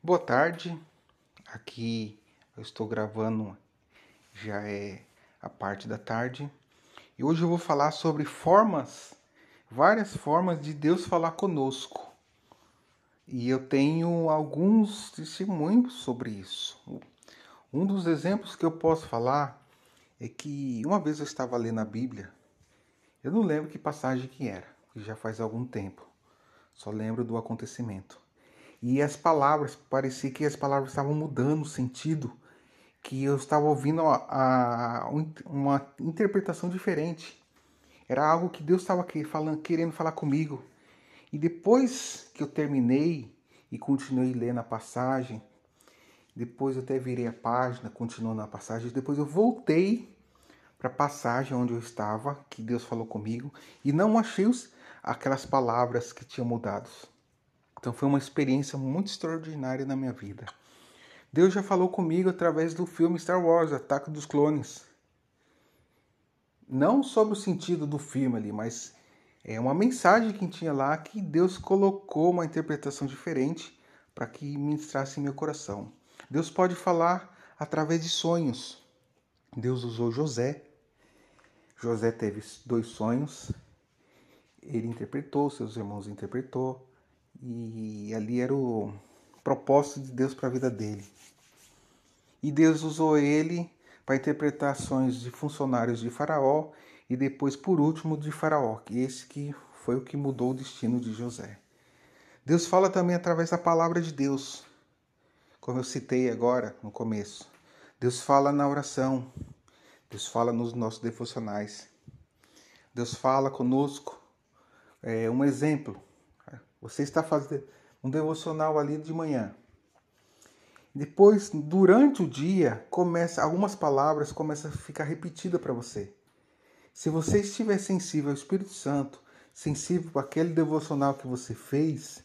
Boa tarde. Aqui eu estou gravando, já é a parte da tarde. E hoje eu vou falar sobre formas, várias formas de Deus falar conosco. E eu tenho alguns testemunhos sobre isso. Um dos exemplos que eu posso falar é que uma vez eu estava lendo a Bíblia, eu não lembro que passagem que era, que já faz algum tempo. Só lembro do acontecimento. E as palavras, parecia que as palavras estavam mudando o sentido, que eu estava ouvindo a, a, uma interpretação diferente. Era algo que Deus estava querendo falar comigo. E depois que eu terminei e continuei lendo a passagem, depois eu até virei a página, continuando a passagem, depois eu voltei para a passagem onde eu estava, que Deus falou comigo, e não achei os, aquelas palavras que tinham mudado. Então foi uma experiência muito extraordinária na minha vida. Deus já falou comigo através do filme Star Wars, Ataque dos Clones. Não sobre o sentido do filme ali, mas é uma mensagem que tinha lá que Deus colocou uma interpretação diferente para que ministrasse em meu coração. Deus pode falar através de sonhos. Deus usou José. José teve dois sonhos. Ele interpretou, seus irmãos interpretou. E ali era o propósito de Deus para a vida dele. E Deus usou ele para interpretações de funcionários de Faraó e depois, por último, de Faraó, que esse que foi o que mudou o destino de José. Deus fala também através da palavra de Deus, como eu citei agora no começo. Deus fala na oração, Deus fala nos nossos devocionais, Deus fala conosco. É, um exemplo, você está fazendo um devocional ali de manhã. Depois, durante o dia, começa algumas palavras começam a ficar repetidas para você. Se você estiver sensível ao Espírito Santo, sensível para aquele devocional que você fez,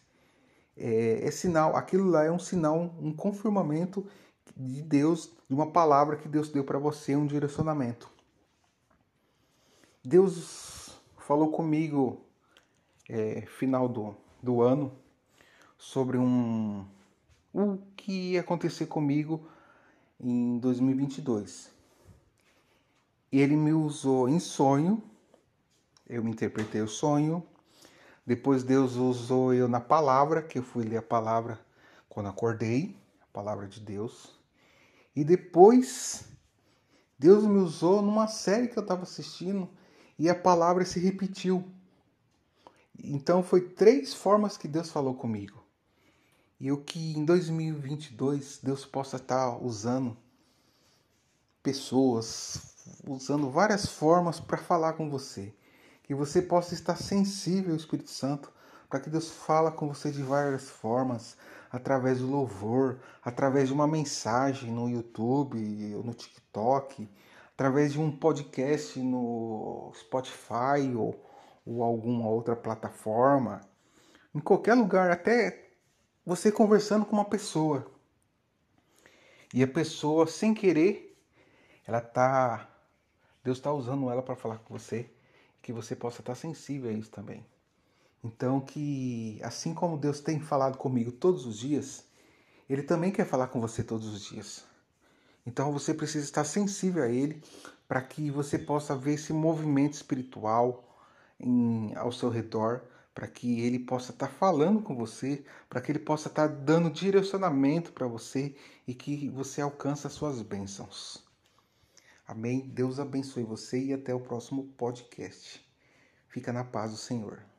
é, é, sinal, aquilo lá é um sinal, um confirmamento de Deus, de uma palavra que Deus deu para você, um direcionamento. Deus falou comigo é, final do, do ano sobre um o que ia acontecer comigo em 2022. Ele me usou em sonho, eu interpretei o sonho. Depois Deus usou eu na palavra, que eu fui ler a palavra quando acordei, a palavra de Deus. E depois Deus me usou numa série que eu estava assistindo e a palavra se repetiu. Então foi três formas que Deus falou comigo. E o que em 2022 Deus possa estar usando pessoas, usando várias formas para falar com você. Que você possa estar sensível ao Espírito Santo, para que Deus fala com você de várias formas, através do louvor, através de uma mensagem no YouTube ou no TikTok, através de um podcast no Spotify ou ou alguma outra plataforma, em qualquer lugar, até você conversando com uma pessoa. E a pessoa, sem querer, ela tá Deus está usando ela para falar com você, que você possa estar sensível a isso também. Então que assim como Deus tem falado comigo todos os dias, ele também quer falar com você todos os dias. Então você precisa estar sensível a ele para que você possa ver esse movimento espiritual, em, ao seu redor, para que ele possa estar tá falando com você, para que ele possa estar tá dando direcionamento para você e que você alcance as suas bênçãos. Amém? Deus abençoe você e até o próximo podcast. Fica na paz do Senhor.